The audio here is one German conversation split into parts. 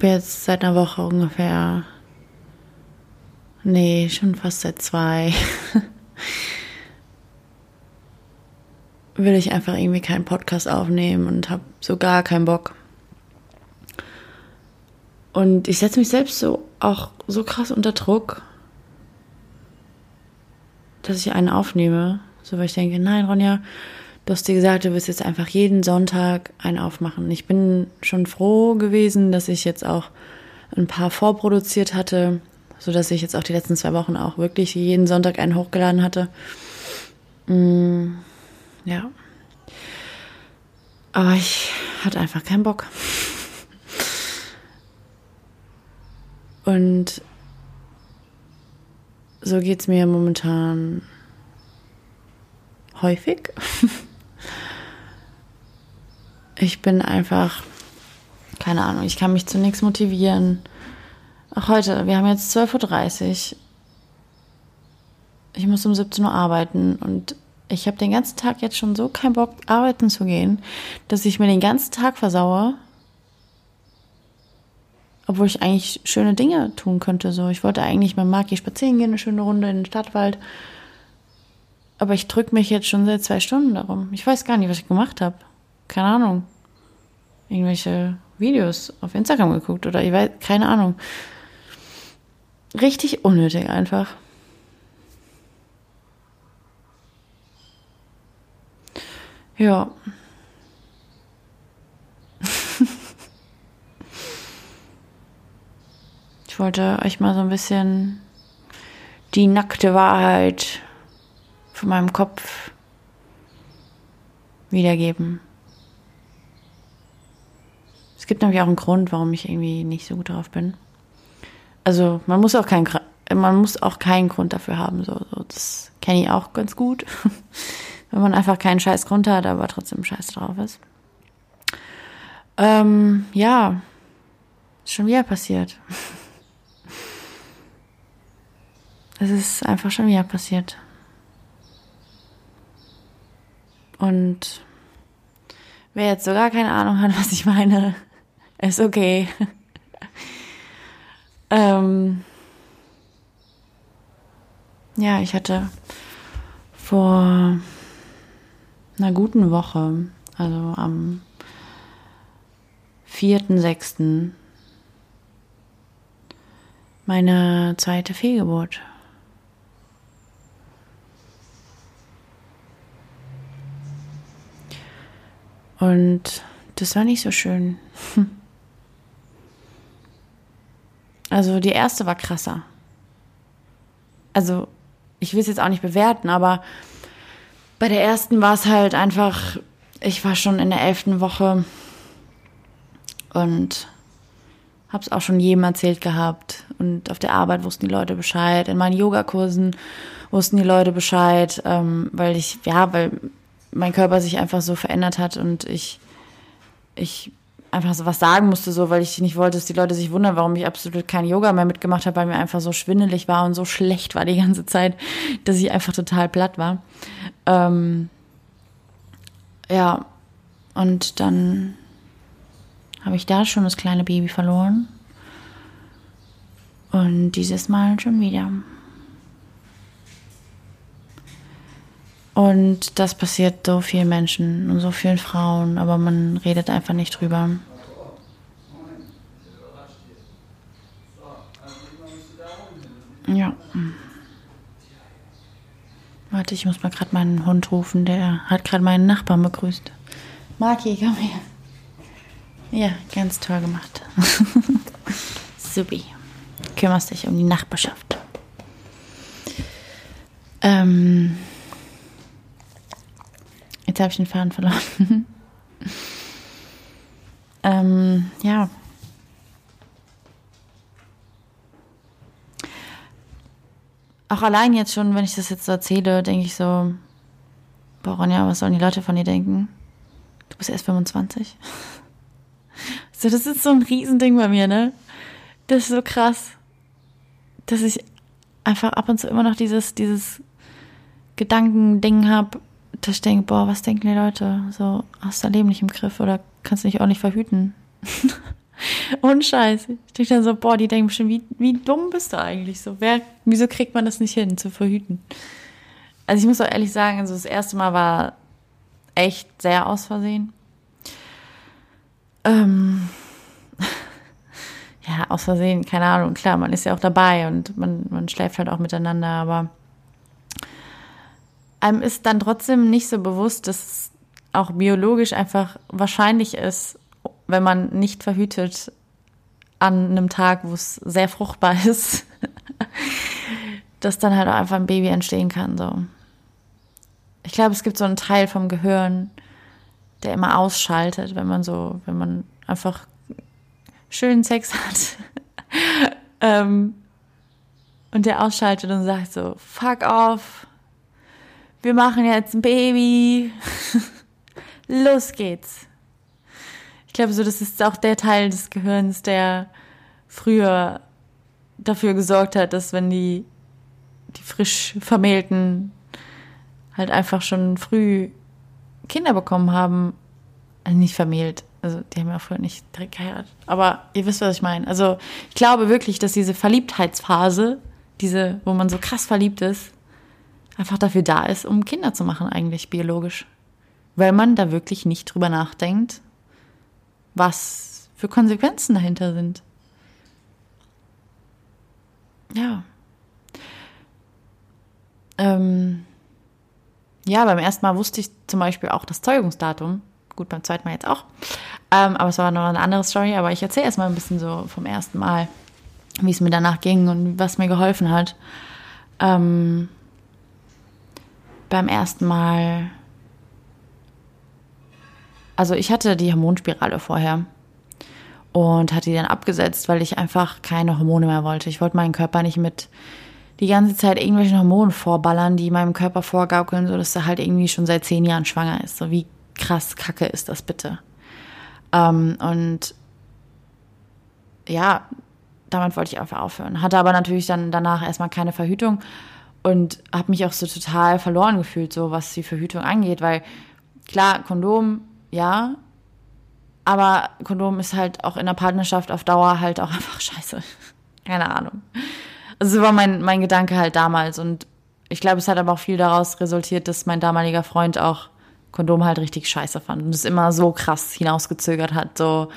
habe jetzt seit einer Woche ungefähr, nee, schon fast seit zwei, will ich einfach irgendwie keinen Podcast aufnehmen und habe so gar keinen Bock. Und ich setze mich selbst so auch so krass unter Druck, dass ich einen aufnehme. So, weil ich denke, nein, Ronja, du hast dir gesagt, du wirst jetzt einfach jeden Sonntag einen aufmachen. Ich bin schon froh gewesen, dass ich jetzt auch ein paar vorproduziert hatte, so dass ich jetzt auch die letzten zwei Wochen auch wirklich jeden Sonntag einen hochgeladen hatte. Mm, ja. Aber ich hatte einfach keinen Bock. Und so geht es mir momentan häufig. Ich bin einfach, keine Ahnung, ich kann mich zu nichts motivieren. Auch heute, wir haben jetzt 12.30 Uhr. Ich muss um 17 Uhr arbeiten und ich habe den ganzen Tag jetzt schon so keinen Bock, arbeiten zu gehen, dass ich mir den ganzen Tag versaue obwohl ich eigentlich schöne Dinge tun könnte. So, ich wollte eigentlich mit Maki spazieren gehen, eine schöne Runde in den Stadtwald. Aber ich drücke mich jetzt schon seit zwei Stunden darum. Ich weiß gar nicht, was ich gemacht habe. Keine Ahnung. Irgendwelche Videos auf Instagram geguckt oder ich weiß, keine Ahnung. Richtig unnötig einfach. Ja. wollte euch mal so ein bisschen die nackte Wahrheit von meinem Kopf wiedergeben. Gibt nämlich auch einen Grund, warum ich irgendwie nicht so gut drauf bin. Also man muss auch keinen, man muss auch keinen Grund dafür haben. So, so das kenne ich auch ganz gut, wenn man einfach keinen Scheiß Grund hat, aber trotzdem Scheiß drauf ist. Ähm, ja, ist schon wieder passiert. Es ist einfach schon wieder passiert. Und wer jetzt sogar keine Ahnung hat, was ich meine, ist okay. ähm, ja, ich hatte vor einer guten Woche, also am 4.6., meine zweite Fehlgeburt. Und das war nicht so schön. Also die erste war krasser. Also ich will es jetzt auch nicht bewerten, aber bei der ersten war es halt einfach, ich war schon in der elften Woche und habe es auch schon jedem erzählt gehabt. Und auf der Arbeit wussten die Leute Bescheid. In meinen Yogakursen wussten die Leute Bescheid, ähm, weil ich, ja, weil mein Körper sich einfach so verändert hat und ich, ich einfach so was sagen musste, so, weil ich nicht wollte, dass die Leute sich wundern, warum ich absolut kein Yoga mehr mitgemacht habe, weil mir einfach so schwindelig war und so schlecht war die ganze Zeit, dass ich einfach total platt war. Ähm, ja, und dann habe ich da schon das kleine Baby verloren. Und dieses Mal schon wieder. Und das passiert so vielen Menschen und so vielen Frauen, aber man redet einfach nicht drüber. Ja. Warte, ich muss mal gerade meinen Hund rufen, der hat gerade meinen Nachbarn begrüßt. Maki, komm her. Ja, ganz toll gemacht. Supi. Kümmerst dich um die Nachbarschaft. Ähm. Jetzt habe ich den Faden verloren. ähm, ja. Auch allein jetzt schon, wenn ich das jetzt so erzähle, denke ich so, boah, Ronja, was sollen die Leute von dir denken? Du bist erst 25. so, das ist so ein Riesending bei mir, ne? Das ist so krass. dass ich einfach ab und zu immer noch dieses, dieses Gedankending habe, dass ich denke, boah, was denken die Leute? So, hast du dein Leben nicht im Griff oder kannst du dich auch nicht verhüten? Und Scheiß. Ich denke dann so, boah, die denken bestimmt, wie, wie dumm bist du eigentlich? So, wer, wieso kriegt man das nicht hin, zu verhüten? Also ich muss auch ehrlich sagen, also das erste Mal war echt sehr aus Versehen. Ähm, ja, aus Versehen, keine Ahnung, klar, man ist ja auch dabei und man, man schläft halt auch miteinander, aber einem ist dann trotzdem nicht so bewusst, dass es auch biologisch einfach wahrscheinlich ist, wenn man nicht verhütet an einem Tag, wo es sehr fruchtbar ist, dass dann halt auch einfach ein Baby entstehen kann. So. Ich glaube, es gibt so einen Teil vom Gehirn, der immer ausschaltet, wenn man so, wenn man einfach schönen Sex hat. ähm, und der ausschaltet und sagt so, fuck off, wir machen jetzt ein Baby. Los geht's. Ich glaube so, das ist auch der Teil des Gehirns, der früher dafür gesorgt hat, dass wenn die, die frisch Vermählten halt einfach schon früh Kinder bekommen haben, also nicht vermählt, also die haben ja früher nicht direkt geheiratet, aber ihr wisst, was ich meine. Also ich glaube wirklich, dass diese Verliebtheitsphase, diese, wo man so krass verliebt ist, einfach dafür da ist, um Kinder zu machen, eigentlich biologisch. Weil man da wirklich nicht drüber nachdenkt, was für Konsequenzen dahinter sind. Ja. Ähm, ja, beim ersten Mal wusste ich zum Beispiel auch das Zeugungsdatum. Gut, beim zweiten Mal jetzt auch. Ähm, aber es war noch eine andere Story. Aber ich erzähle erstmal ein bisschen so vom ersten Mal, wie es mir danach ging und was mir geholfen hat. Ähm, beim ersten Mal. Also ich hatte die Hormonspirale vorher und hatte die dann abgesetzt, weil ich einfach keine Hormone mehr wollte. Ich wollte meinen Körper nicht mit die ganze Zeit irgendwelchen Hormonen vorballern, die meinem Körper vorgaukeln, so dass er halt irgendwie schon seit zehn Jahren schwanger ist. So wie krass kacke ist das bitte. Ähm, und ja, damit wollte ich einfach aufhören. Hatte aber natürlich dann danach erstmal keine Verhütung und habe mich auch so total verloren gefühlt, so was die Verhütung angeht, weil klar, Kondom, ja, aber Kondom ist halt auch in der Partnerschaft auf Dauer halt auch einfach scheiße. Keine Ahnung. Also so war mein, mein Gedanke halt damals und ich glaube, es hat aber auch viel daraus resultiert, dass mein damaliger Freund auch Kondom halt richtig scheiße fand und es immer so krass hinausgezögert hat, so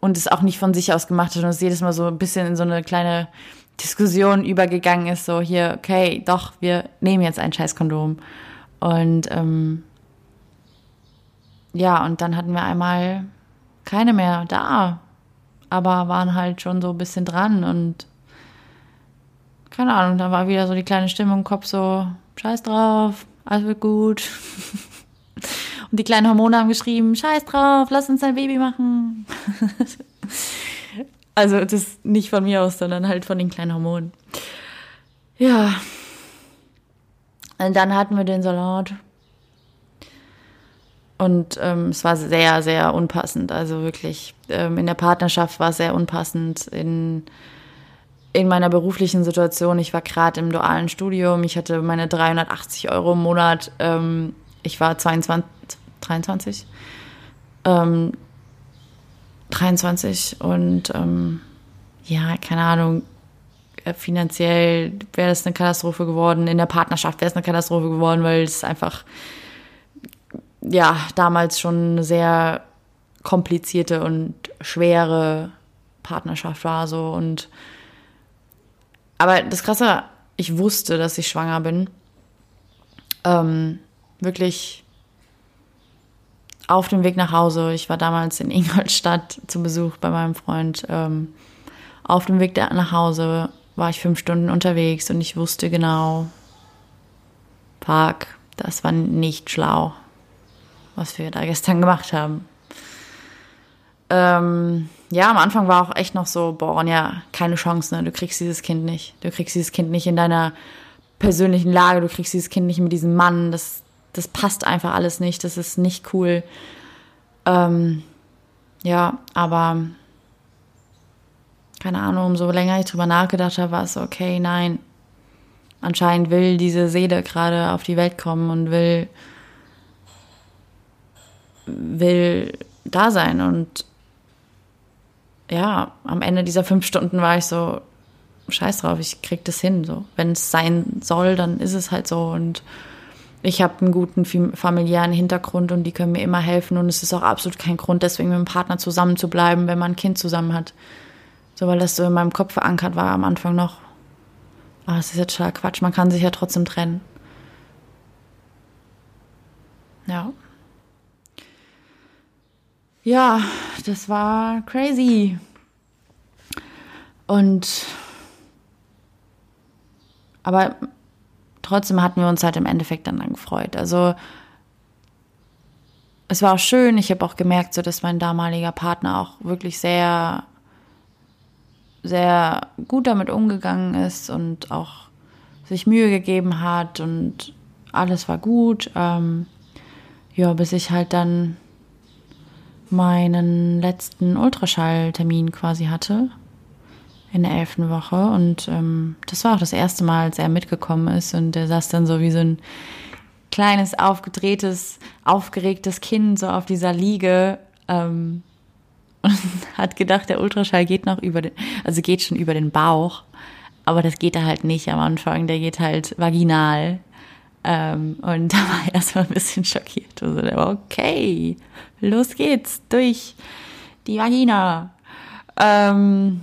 und es auch nicht von sich aus gemacht hat und es jedes Mal so ein bisschen in so eine kleine Diskussion übergegangen ist, so hier, okay, doch, wir nehmen jetzt ein Scheißkondom. Und ähm, ja, und dann hatten wir einmal keine mehr da, aber waren halt schon so ein bisschen dran und keine Ahnung, da war wieder so die kleine Stimme im Kopf so, scheiß drauf, alles wird gut. und die kleinen Hormone haben geschrieben, scheiß drauf, lass uns ein Baby machen. Also das nicht von mir aus, sondern halt von den kleinen Hormonen. Ja. Und dann hatten wir den Salat. Und ähm, es war sehr, sehr unpassend. Also wirklich, ähm, in der Partnerschaft war es sehr unpassend. In, in meiner beruflichen Situation, ich war gerade im dualen Studium, ich hatte meine 380 Euro im Monat. Ähm, ich war 22, 23. Ähm, 23 und ähm, ja, keine Ahnung, äh, finanziell wäre das eine Katastrophe geworden, in der Partnerschaft wäre es eine Katastrophe geworden, weil es einfach, ja, damals schon eine sehr komplizierte und schwere Partnerschaft war so und aber das Krasse, ich wusste, dass ich schwanger bin. Ähm, wirklich auf dem Weg nach Hause. Ich war damals in Ingolstadt zu Besuch bei meinem Freund. Ähm, auf dem Weg nach Hause war ich fünf Stunden unterwegs und ich wusste genau, Park, das war nicht schlau, was wir da gestern gemacht haben. Ähm, ja, am Anfang war auch echt noch so, boah, ja, keine Chance, ne? Du kriegst dieses Kind nicht. Du kriegst dieses Kind nicht in deiner persönlichen Lage, du kriegst dieses Kind nicht mit diesem Mann. Das, das passt einfach alles nicht, das ist nicht cool. Ähm, ja, aber keine Ahnung, umso länger ich drüber nachgedacht habe, war es okay, nein. Anscheinend will diese Seele gerade auf die Welt kommen und will, will da sein. Und ja, am Ende dieser fünf Stunden war ich so, scheiß drauf, ich krieg das hin. So. Wenn es sein soll, dann ist es halt so. Und ich habe einen guten familiären Hintergrund und die können mir immer helfen. Und es ist auch absolut kein Grund, deswegen mit dem Partner zusammen zu bleiben, wenn man ein Kind zusammen hat. So, weil das so in meinem Kopf verankert war am Anfang noch. Aber es ist jetzt total Quatsch, man kann sich ja trotzdem trennen. Ja. Ja, das war crazy. Und aber trotzdem hatten wir uns halt im Endeffekt dann, gefreut. Also es war auch schön. Ich habe auch gemerkt, so dass mein damaliger Partner auch wirklich sehr sehr gut damit umgegangen ist und auch sich Mühe gegeben hat und alles war gut. Ähm, ja, bis ich halt dann meinen letzten Ultraschalltermin quasi hatte in der elften Woche und ähm, das war auch das erste Mal, als er mitgekommen ist und er saß dann so wie so ein kleines, aufgedrehtes, aufgeregtes Kind so auf dieser Liege ähm, und hat gedacht, der Ultraschall geht noch über den, also geht schon über den Bauch, aber das geht da halt nicht am Anfang, der geht halt vaginal. Ähm, und da war er erstmal ein bisschen schockiert. Also der war, okay, los geht's, durch die Vagina. Ähm,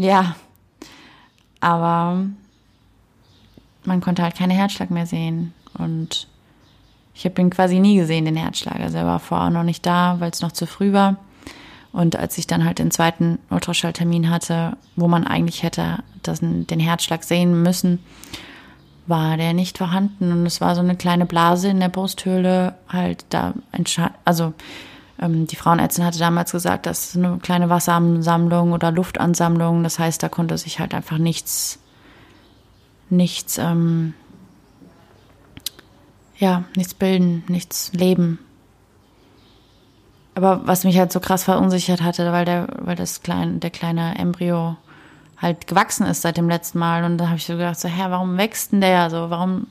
ja, aber man konnte halt keine Herzschlag mehr sehen. Und ich habe ihn quasi nie gesehen, den Herzschlag. Also er war vorher noch nicht da, weil es noch zu früh war. Und als ich dann halt den zweiten Ultraschalltermin hatte, wo man eigentlich hätte das, den Herzschlag sehen müssen, war der nicht vorhanden. Und es war so eine kleine Blase in der Brusthöhle, halt da, also die Frauenärztin hatte damals gesagt, das ist eine kleine Wasseransammlung oder Luftansammlung. Das heißt, da konnte sich halt einfach nichts, nichts, ähm, ja, nichts bilden, nichts leben. Aber was mich halt so krass verunsichert hatte, weil der, weil das kleine, der kleine Embryo halt gewachsen ist seit dem letzten Mal. Und da habe ich so gedacht, so, hä, warum wächst denn der? So, warum,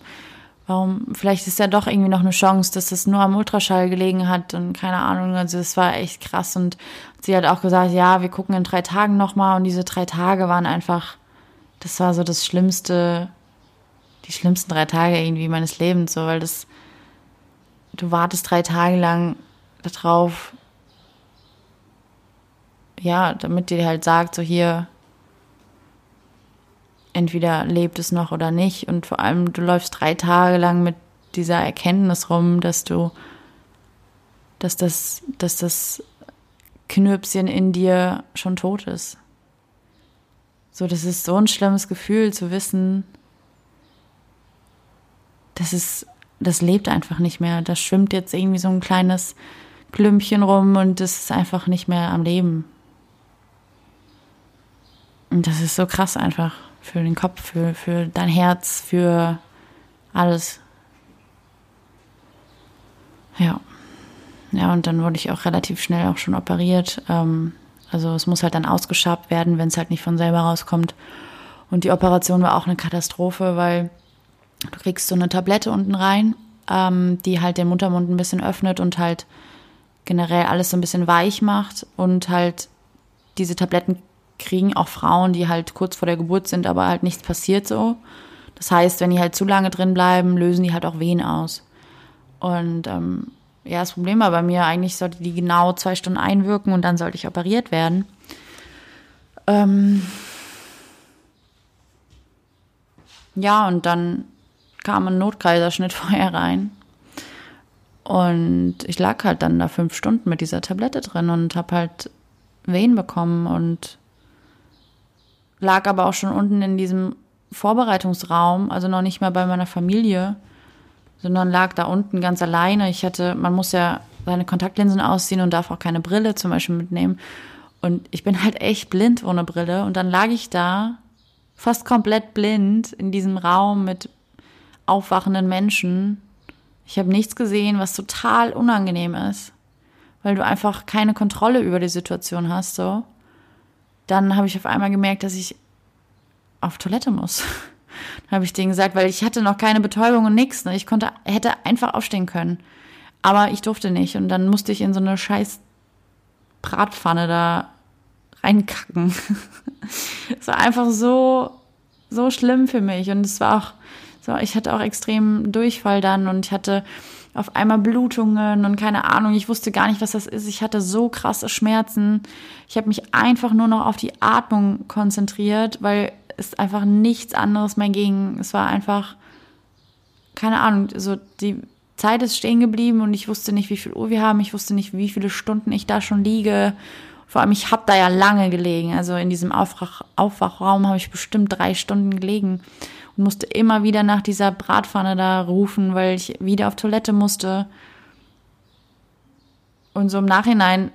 warum, vielleicht ist ja doch irgendwie noch eine Chance, dass das nur am Ultraschall gelegen hat und keine Ahnung. Also das war echt krass. Und sie hat auch gesagt, ja, wir gucken in drei Tagen nochmal. Und diese drei Tage waren einfach, das war so das Schlimmste, die schlimmsten drei Tage irgendwie meines Lebens, so, weil das, du wartest drei Tage lang darauf, ja, damit dir halt sagt, so hier, entweder lebt es noch oder nicht. Und vor allem, du läufst drei Tage lang mit dieser Erkenntnis rum, dass du, dass das, dass das Knirpschen in dir schon tot ist. So, das ist so ein schlimmes Gefühl zu wissen, das ist, das lebt einfach nicht mehr. Da schwimmt jetzt irgendwie so ein kleines Klümpchen rum und das ist einfach nicht mehr am Leben. Und das ist so krass einfach für den Kopf, für, für dein Herz, für alles. Ja. Ja, und dann wurde ich auch relativ schnell auch schon operiert. Ähm, also es muss halt dann ausgeschabt werden, wenn es halt nicht von selber rauskommt. Und die Operation war auch eine Katastrophe, weil du kriegst so eine Tablette unten rein, ähm, die halt den Muttermund ein bisschen öffnet und halt generell alles so ein bisschen weich macht und halt diese Tabletten kriegen auch Frauen, die halt kurz vor der Geburt sind, aber halt nichts passiert so. Das heißt, wenn die halt zu lange drin bleiben, lösen die halt auch Wehen aus. Und ähm, ja, das Problem war bei mir, eigentlich sollte die genau zwei Stunden einwirken und dann sollte ich operiert werden. Ähm ja, und dann kam ein Notkaiserschnitt vorher rein. Und ich lag halt dann da fünf Stunden mit dieser Tablette drin und habe halt Wehen bekommen und lag aber auch schon unten in diesem Vorbereitungsraum, also noch nicht mal bei meiner Familie, sondern lag da unten ganz alleine. Ich hatte, man muss ja seine Kontaktlinsen ausziehen und darf auch keine Brille zum Beispiel mitnehmen. Und ich bin halt echt blind ohne Brille. Und dann lag ich da, fast komplett blind, in diesem Raum mit aufwachenden Menschen. Ich habe nichts gesehen, was total unangenehm ist, weil du einfach keine Kontrolle über die Situation hast, so dann habe ich auf einmal gemerkt, dass ich auf Toilette muss. habe ich denen gesagt, weil ich hatte noch keine Betäubung und nichts. Ne? Ich konnte, hätte einfach aufstehen können. Aber ich durfte nicht. Und dann musste ich in so eine scheiß Bratpfanne da reinkacken. Es war einfach so, so schlimm für mich. Und es war auch so, ich hatte auch extrem Durchfall dann und ich hatte auf einmal Blutungen und keine Ahnung, ich wusste gar nicht, was das ist. Ich hatte so krasse Schmerzen. Ich habe mich einfach nur noch auf die Atmung konzentriert, weil es einfach nichts anderes mehr ging. Es war einfach, keine Ahnung, so die Zeit ist stehen geblieben und ich wusste nicht, wie viel Uhr wir haben. Ich wusste nicht, wie viele Stunden ich da schon liege. Vor allem, ich habe da ja lange gelegen. Also in diesem Aufwach Aufwachraum habe ich bestimmt drei Stunden gelegen musste immer wieder nach dieser Bratpfanne da rufen, weil ich wieder auf Toilette musste. Und so im Nachhinein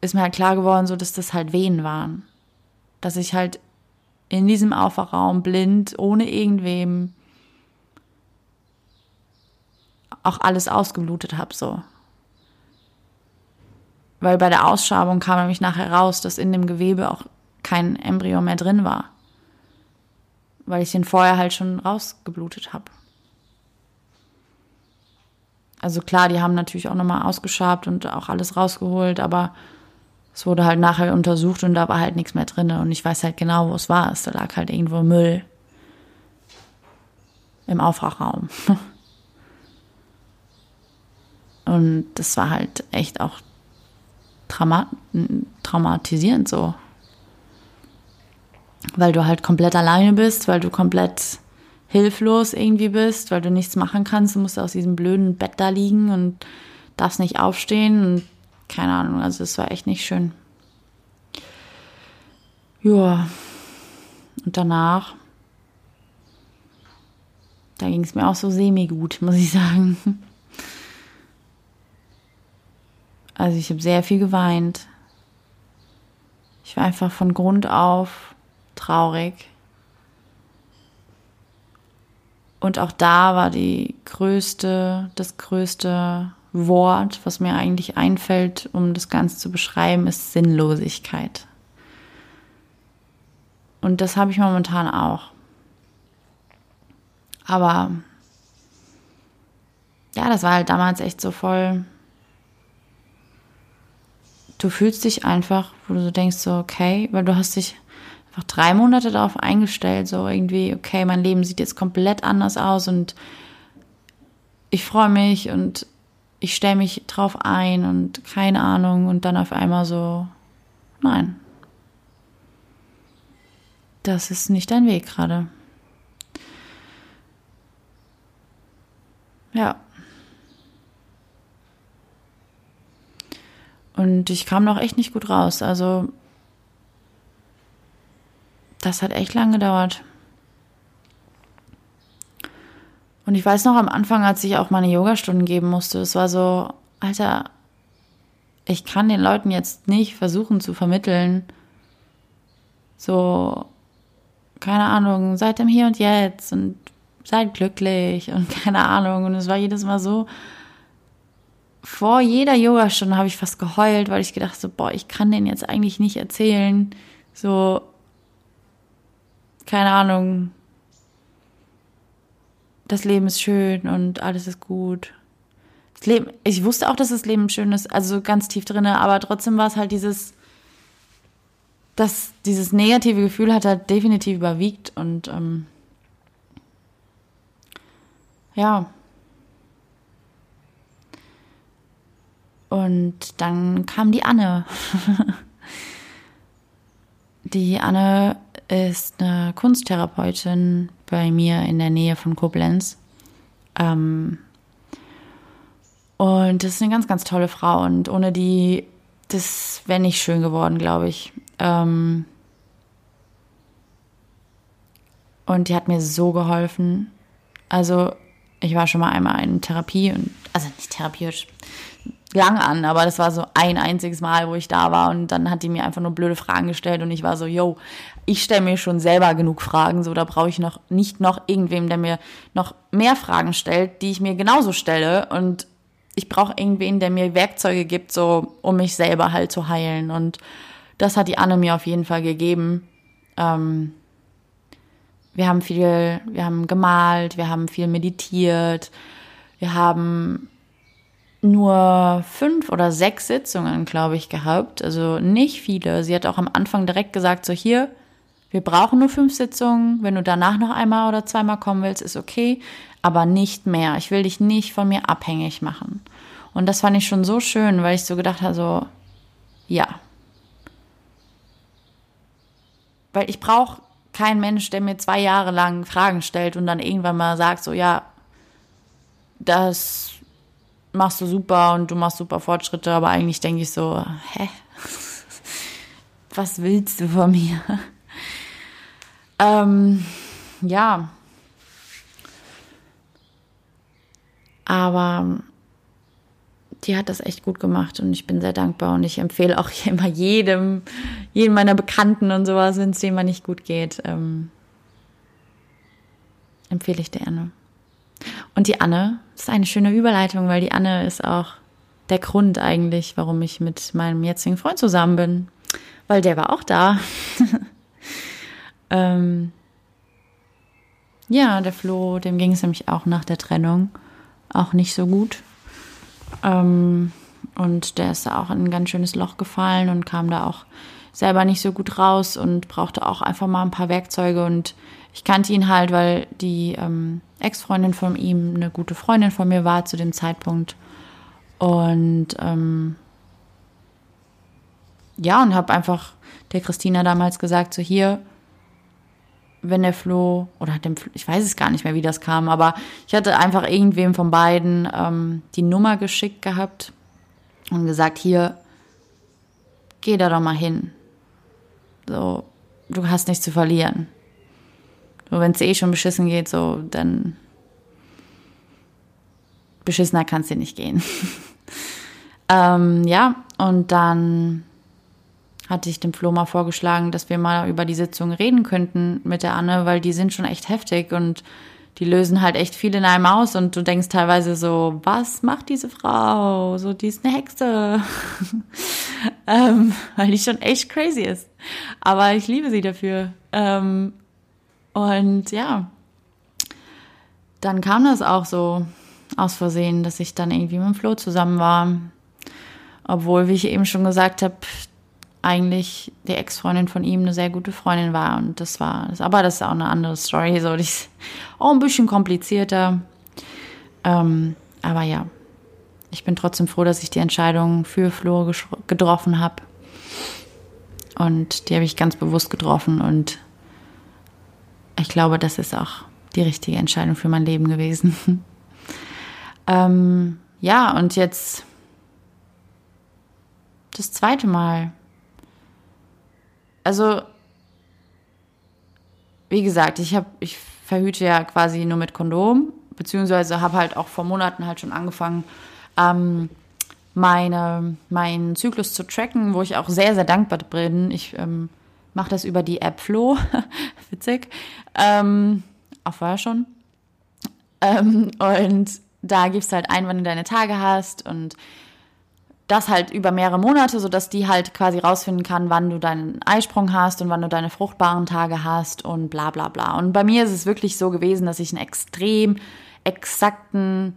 ist mir halt klar geworden, so dass das halt Wehen waren. Dass ich halt in diesem Aufwachraum blind, ohne irgendwem auch alles ausgeblutet habe, so. Weil bei der Ausschabung kam nämlich nachher raus, dass in dem Gewebe auch kein Embryo mehr drin war. Weil ich den vorher halt schon rausgeblutet habe. Also klar, die haben natürlich auch nochmal ausgeschabt und auch alles rausgeholt, aber es wurde halt nachher untersucht und da war halt nichts mehr drin. Und ich weiß halt genau, wo es war. Da lag halt irgendwo Müll im Aufwachraum. Und das war halt echt auch trauma traumatisierend so. Weil du halt komplett alleine bist, weil du komplett hilflos irgendwie bist, weil du nichts machen kannst. Du musst aus diesem blöden Bett da liegen und darfst nicht aufstehen und keine Ahnung, also es war echt nicht schön. Ja. Und danach, da ging es mir auch so semi-gut, muss ich sagen. Also ich habe sehr viel geweint. Ich war einfach von Grund auf traurig. Und auch da war die größte, das größte Wort, was mir eigentlich einfällt, um das Ganze zu beschreiben, ist Sinnlosigkeit. Und das habe ich momentan auch. Aber ja, das war halt damals echt so voll du fühlst dich einfach, wo du so denkst, so, okay, weil du hast dich einfach drei Monate darauf eingestellt, so irgendwie, okay, mein Leben sieht jetzt komplett anders aus und ich freue mich und ich stelle mich drauf ein und keine Ahnung und dann auf einmal so, nein, das ist nicht dein Weg gerade. Ja. Und ich kam noch echt nicht gut raus. Also, das hat echt lange gedauert. Und ich weiß noch am Anfang, als ich auch meine Yogastunden geben musste, es war so, Alter, ich kann den Leuten jetzt nicht versuchen zu vermitteln, so, keine Ahnung, seid im Hier und Jetzt und seid glücklich und keine Ahnung. Und es war jedes Mal so, vor jeder Yogastunde habe ich fast geheult, weil ich gedacht so, boah, ich kann den jetzt eigentlich nicht erzählen. So, keine Ahnung. Das Leben ist schön und alles ist gut. Das Leben, ich wusste auch, dass das Leben schön ist, also ganz tief drinne, aber trotzdem war es halt dieses, dass dieses negative Gefühl hat halt definitiv überwiegt und ähm, ja, Und dann kam die Anne. die Anne ist eine Kunsttherapeutin bei mir in der Nähe von Koblenz. Ähm, und das ist eine ganz, ganz tolle Frau. Und ohne die, das wäre nicht schön geworden, glaube ich. Ähm, und die hat mir so geholfen. Also, ich war schon mal einmal in Therapie und, also nicht Therapie, lang an, aber das war so ein einziges Mal, wo ich da war und dann hat die mir einfach nur blöde Fragen gestellt und ich war so, yo, ich stelle mir schon selber genug Fragen, so da brauche ich noch nicht noch irgendwem, der mir noch mehr Fragen stellt, die ich mir genauso stelle und ich brauche irgendwen, der mir Werkzeuge gibt, so um mich selber halt zu heilen und das hat die Anne mir auf jeden Fall gegeben. Ähm, wir haben viel, wir haben gemalt, wir haben viel meditiert, wir haben nur fünf oder sechs Sitzungen, glaube ich, gehabt. Also nicht viele. Sie hat auch am Anfang direkt gesagt, so hier, wir brauchen nur fünf Sitzungen. Wenn du danach noch einmal oder zweimal kommen willst, ist okay, aber nicht mehr. Ich will dich nicht von mir abhängig machen. Und das fand ich schon so schön, weil ich so gedacht habe, so, ja. Weil ich brauche keinen Mensch, der mir zwei Jahre lang Fragen stellt und dann irgendwann mal sagt, so, ja, das machst du super und du machst super Fortschritte, aber eigentlich denke ich so, hä? Was willst du von mir? Ähm, ja. Aber die hat das echt gut gemacht und ich bin sehr dankbar und ich empfehle auch immer jedem, jedem meiner Bekannten und sowas, wenn es dem mal nicht gut geht, ähm, empfehle ich der Anne. Und die Anne ist eine schöne Überleitung, weil die Anne ist auch der Grund eigentlich, warum ich mit meinem jetzigen Freund zusammen bin, weil der war auch da. Ähm, ja, der Flo, dem ging es nämlich auch nach der Trennung auch nicht so gut. Ähm, und der ist da auch in ein ganz schönes Loch gefallen und kam da auch selber nicht so gut raus und brauchte auch einfach mal ein paar Werkzeuge. Und ich kannte ihn halt, weil die ähm, Ex-Freundin von ihm eine gute Freundin von mir war zu dem Zeitpunkt. Und ähm, ja, und habe einfach der Christina damals gesagt, so hier, wenn der Flo, oder dem, ich weiß es gar nicht mehr, wie das kam, aber ich hatte einfach irgendwem von beiden ähm, die Nummer geschickt gehabt und gesagt, hier, geh da doch mal hin. So, du hast nichts zu verlieren. So, wenn es eh schon beschissen geht, so, dann beschissener kann es dir nicht gehen. ähm, ja, und dann hatte ich dem Flo mal vorgeschlagen, dass wir mal über die Sitzung reden könnten mit der Anne, weil die sind schon echt heftig und die lösen halt echt viel in einem aus und du denkst teilweise so, was macht diese Frau? So, die ist eine Hexe. ähm, weil die schon echt crazy ist. Aber ich liebe sie dafür. Ähm, und ja, dann kam das auch so aus Versehen, dass ich dann irgendwie mit dem Flo zusammen war. Obwohl, wie ich eben schon gesagt habe, eigentlich die Ex-Freundin von ihm eine sehr gute Freundin war. Und das war, aber das ist auch eine andere Story, so, die ist auch ein bisschen komplizierter. Ähm, aber ja, ich bin trotzdem froh, dass ich die Entscheidung für Flo getroffen habe. Und die habe ich ganz bewusst getroffen. Und ich glaube, das ist auch die richtige Entscheidung für mein Leben gewesen. ähm, ja, und jetzt das zweite Mal also wie gesagt, ich habe, ich verhüte ja quasi nur mit Kondom, beziehungsweise habe halt auch vor Monaten halt schon angefangen, ähm, meine, meinen Zyklus zu tracken, wo ich auch sehr, sehr dankbar bin. Ich ähm, mache das über die App Flo. Witzig. Ähm, auch vorher schon. Ähm, und da gibst du halt ein, wann du deine Tage hast und das halt über mehrere Monate, sodass die halt quasi rausfinden kann, wann du deinen Eisprung hast und wann du deine fruchtbaren Tage hast und bla bla bla. Und bei mir ist es wirklich so gewesen, dass ich einen extrem exakten,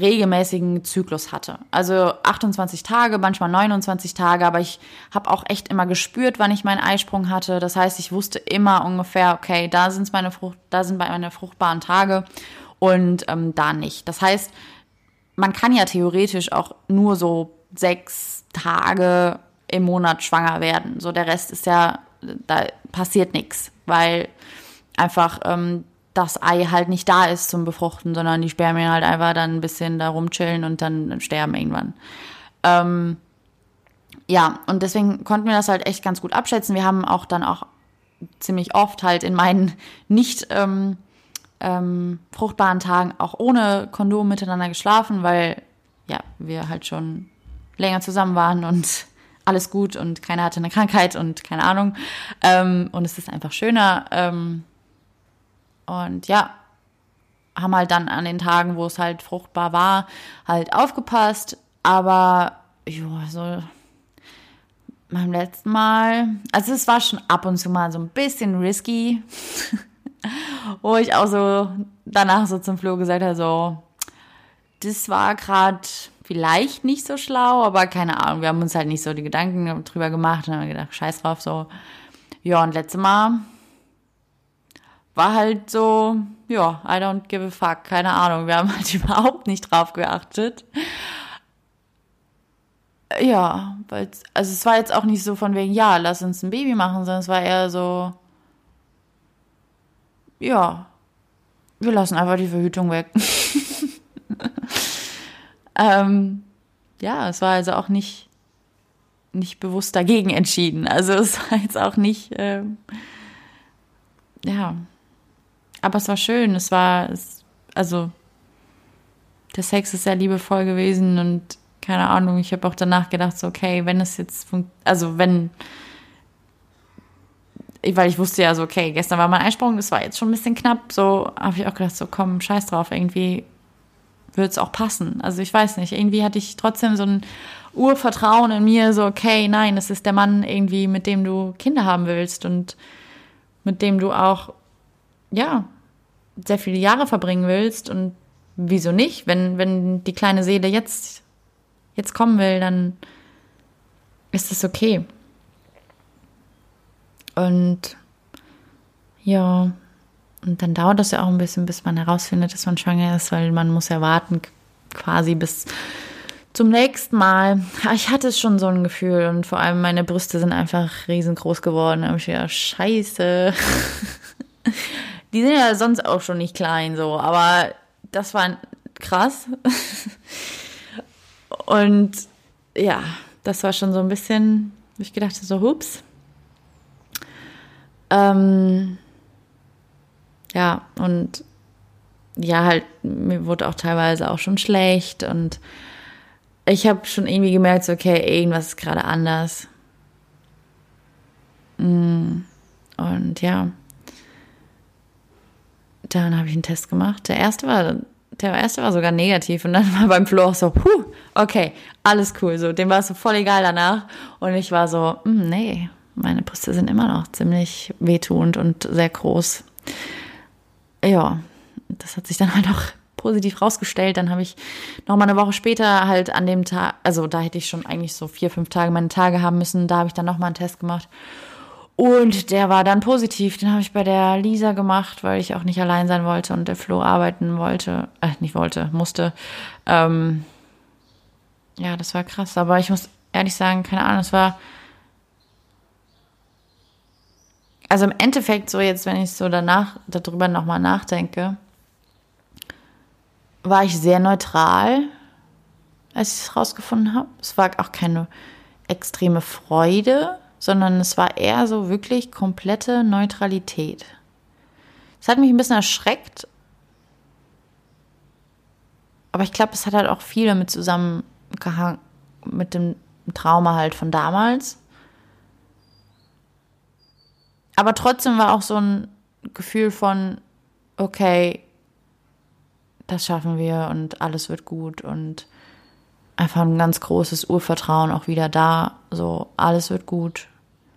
regelmäßigen Zyklus hatte. Also 28 Tage, manchmal 29 Tage, aber ich habe auch echt immer gespürt, wann ich meinen Eisprung hatte. Das heißt, ich wusste immer ungefähr, okay, da sind meine Frucht, da sind meine fruchtbaren Tage und ähm, da nicht. Das heißt, man kann ja theoretisch auch nur so sechs Tage im Monat schwanger werden. So der Rest ist ja, da passiert nichts, weil einfach ähm, das Ei halt nicht da ist zum Befruchten, sondern die Spermien halt einfach dann ein bisschen da rumchillen und dann sterben irgendwann. Ähm, ja, und deswegen konnten wir das halt echt ganz gut abschätzen. Wir haben auch dann auch ziemlich oft halt in meinen nicht ähm, ähm, fruchtbaren Tagen auch ohne Kondom miteinander geschlafen, weil ja, wir halt schon länger zusammen waren und alles gut und keiner hatte eine Krankheit und keine Ahnung. Ähm, und es ist einfach schöner. Ähm, und ja, haben halt dann an den Tagen, wo es halt fruchtbar war, halt aufgepasst. Aber ja, so beim letzten Mal, also es war schon ab und zu mal so ein bisschen risky, wo ich auch so danach so zum Flo gesagt habe, so, das war gerade vielleicht nicht so schlau, aber keine Ahnung, wir haben uns halt nicht so die Gedanken drüber gemacht und haben gedacht, scheiß drauf, so. Ja, und letztes Mal war halt so, ja, I don't give a fuck, keine Ahnung, wir haben halt überhaupt nicht drauf geachtet. Ja, weil, also es war jetzt auch nicht so von wegen, ja, lass uns ein Baby machen, sondern es war eher so, ja, wir lassen einfach die Verhütung weg. ähm, ja, es war also auch nicht, nicht bewusst dagegen entschieden. Also es war jetzt auch nicht, ähm, ja, aber es war schön. Es war, es, also der Sex ist sehr liebevoll gewesen und keine Ahnung, ich habe auch danach gedacht, so, okay, wenn es jetzt, also wenn, weil ich wusste ja so, okay, gestern war mein Einsprung, das war jetzt schon ein bisschen knapp, so habe ich auch gedacht, so komm, scheiß drauf, irgendwie wird es auch passen. Also ich weiß nicht, irgendwie hatte ich trotzdem so ein Urvertrauen in mir, so, okay, nein, es ist der Mann irgendwie, mit dem du Kinder haben willst und mit dem du auch ja, sehr viele Jahre verbringen willst und wieso nicht? Wenn, wenn die kleine Seele jetzt, jetzt kommen will, dann ist das okay. Und ja, und dann dauert das ja auch ein bisschen, bis man herausfindet, dass man schwanger ist, weil man muss ja warten quasi bis zum nächsten Mal. Ich hatte schon so ein Gefühl und vor allem meine Brüste sind einfach riesengroß geworden. Da habe ich gedacht, scheiße. Die sind ja sonst auch schon nicht klein so, aber das war krass. Und ja, das war schon so ein bisschen, wo ich gedacht habe, so hups. Ähm, ja, und ja, halt, mir wurde auch teilweise auch schon schlecht und ich habe schon irgendwie gemerkt, so, okay, irgendwas ist gerade anders. Mm, und ja, dann habe ich einen Test gemacht. Der erste war, der erste war sogar negativ und dann war beim Flo auch so, puh, okay, alles cool. So, dem war es so voll egal danach. Und ich war so, hm, nee, meine Brüste sind immer noch ziemlich wehtuend und sehr groß. Ja, das hat sich dann halt auch positiv rausgestellt. Dann habe ich noch mal eine Woche später halt an dem Tag, also da hätte ich schon eigentlich so vier, fünf Tage meine Tage haben müssen. Da habe ich dann noch mal einen Test gemacht und der war dann positiv. Den habe ich bei der Lisa gemacht, weil ich auch nicht allein sein wollte und der Flo arbeiten wollte. Äh, nicht wollte, musste. Ähm, ja, das war krass. Aber ich muss ehrlich sagen, keine Ahnung, es war. Also im Endeffekt, so jetzt, wenn ich so danach darüber nochmal nachdenke, war ich sehr neutral, als ich es rausgefunden habe. Es war auch keine extreme Freude sondern es war eher so wirklich komplette Neutralität. Es hat mich ein bisschen erschreckt, aber ich glaube, es hat halt auch viel damit zusammengehangen, mit dem Trauma halt von damals. Aber trotzdem war auch so ein Gefühl von, okay, das schaffen wir und alles wird gut und einfach ein ganz großes Urvertrauen auch wieder da. So, alles wird gut.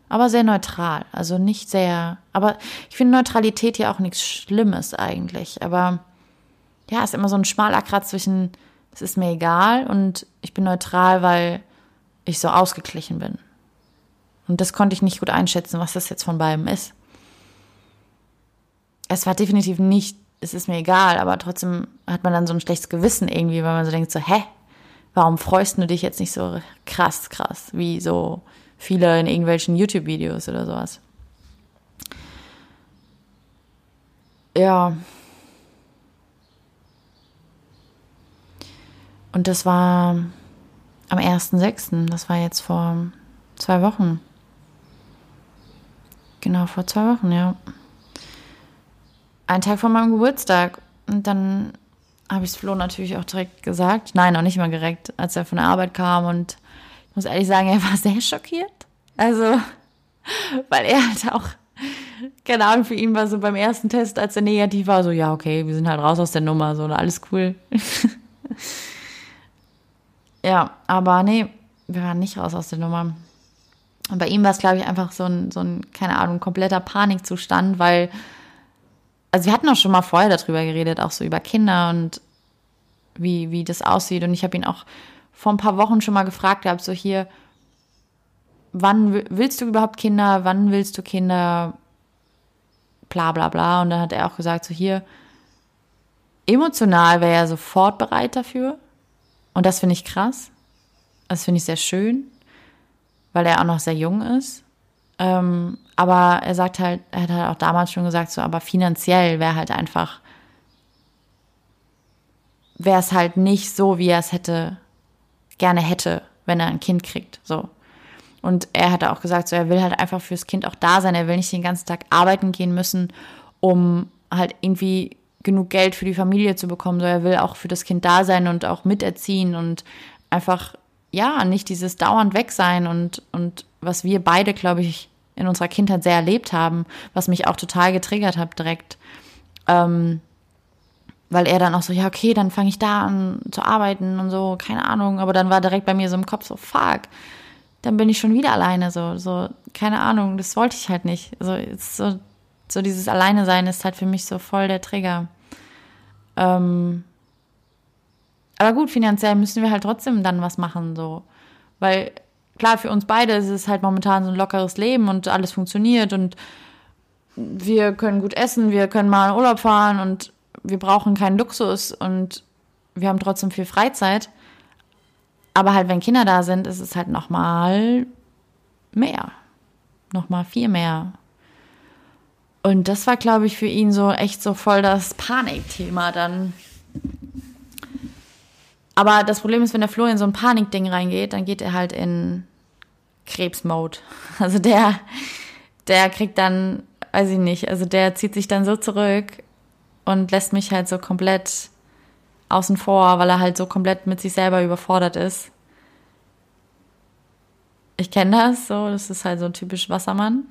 Aber sehr neutral. Also nicht sehr. Aber ich finde Neutralität ja auch nichts Schlimmes eigentlich. Aber ja, ist immer so ein schmaler Kratz zwischen, es ist mir egal und ich bin neutral, weil ich so ausgeglichen bin. Und das konnte ich nicht gut einschätzen, was das jetzt von beiden ist. Es war definitiv nicht, es ist mir egal, aber trotzdem hat man dann so ein schlechtes Gewissen irgendwie, weil man so denkt so, hä, warum freust du dich jetzt nicht so krass, krass, wie so viele in irgendwelchen YouTube-Videos oder sowas? Ja. Und das war am 1.6., das war jetzt vor zwei Wochen. Genau, vor zwei Wochen, ja. Ein Tag vor meinem Geburtstag. Und dann habe ich es Flo natürlich auch direkt gesagt. Nein, auch nicht mal direkt, als er von der Arbeit kam. Und ich muss ehrlich sagen, er war sehr schockiert. Also, weil er halt auch, keine Ahnung, für ihn war so beim ersten Test, als er negativ war, so, ja, okay, wir sind halt raus aus der Nummer, so, alles cool. ja, aber nee, wir waren nicht raus aus der Nummer. Und bei ihm war es, glaube ich, einfach so ein, so ein, keine Ahnung, kompletter Panikzustand, weil, also wir hatten auch schon mal vorher darüber geredet, auch so über Kinder und wie, wie das aussieht. Und ich habe ihn auch vor ein paar Wochen schon mal gefragt gehabt, so hier, wann willst du überhaupt Kinder, wann willst du Kinder, bla bla bla. Und dann hat er auch gesagt, so hier, emotional wäre er sofort bereit dafür. Und das finde ich krass. Das finde ich sehr schön, weil er auch noch sehr jung ist. Ähm, aber er sagt halt, er hat halt auch damals schon gesagt, so, aber finanziell wäre halt einfach, wäre es halt nicht so, wie er es hätte, gerne hätte, wenn er ein Kind kriegt, so. Und er hat auch gesagt, so, er will halt einfach fürs Kind auch da sein. Er will nicht den ganzen Tag arbeiten gehen müssen, um halt irgendwie genug Geld für die Familie zu bekommen. So, er will auch für das Kind da sein und auch miterziehen und einfach, ja, nicht dieses dauernd weg sein und, und was wir beide, glaube ich, in unserer Kindheit sehr erlebt haben, was mich auch total getriggert hat direkt. Ähm, weil er dann auch so, ja, okay, dann fange ich da an zu arbeiten und so, keine Ahnung. Aber dann war direkt bei mir so im Kopf so, fuck, dann bin ich schon wieder alleine, so, so, keine Ahnung, das wollte ich halt nicht. Also, so, so dieses Alleine sein ist halt für mich so voll der Trigger. Ähm, aber gut, finanziell müssen wir halt trotzdem dann was machen, so. Weil, klar, für uns beide ist es halt momentan so ein lockeres Leben und alles funktioniert und wir können gut essen, wir können mal in Urlaub fahren und wir brauchen keinen Luxus und wir haben trotzdem viel Freizeit. Aber halt, wenn Kinder da sind, ist es halt nochmal mehr. Nochmal viel mehr. Und das war, glaube ich, für ihn so echt so voll das Panikthema dann. Aber das Problem ist, wenn der Flo in so ein Panikding reingeht, dann geht er halt in Krebsmode. Also der, der kriegt dann, weiß ich nicht, also der zieht sich dann so zurück und lässt mich halt so komplett außen vor, weil er halt so komplett mit sich selber überfordert ist. Ich kenne das so, das ist halt so ein typisch Wassermann.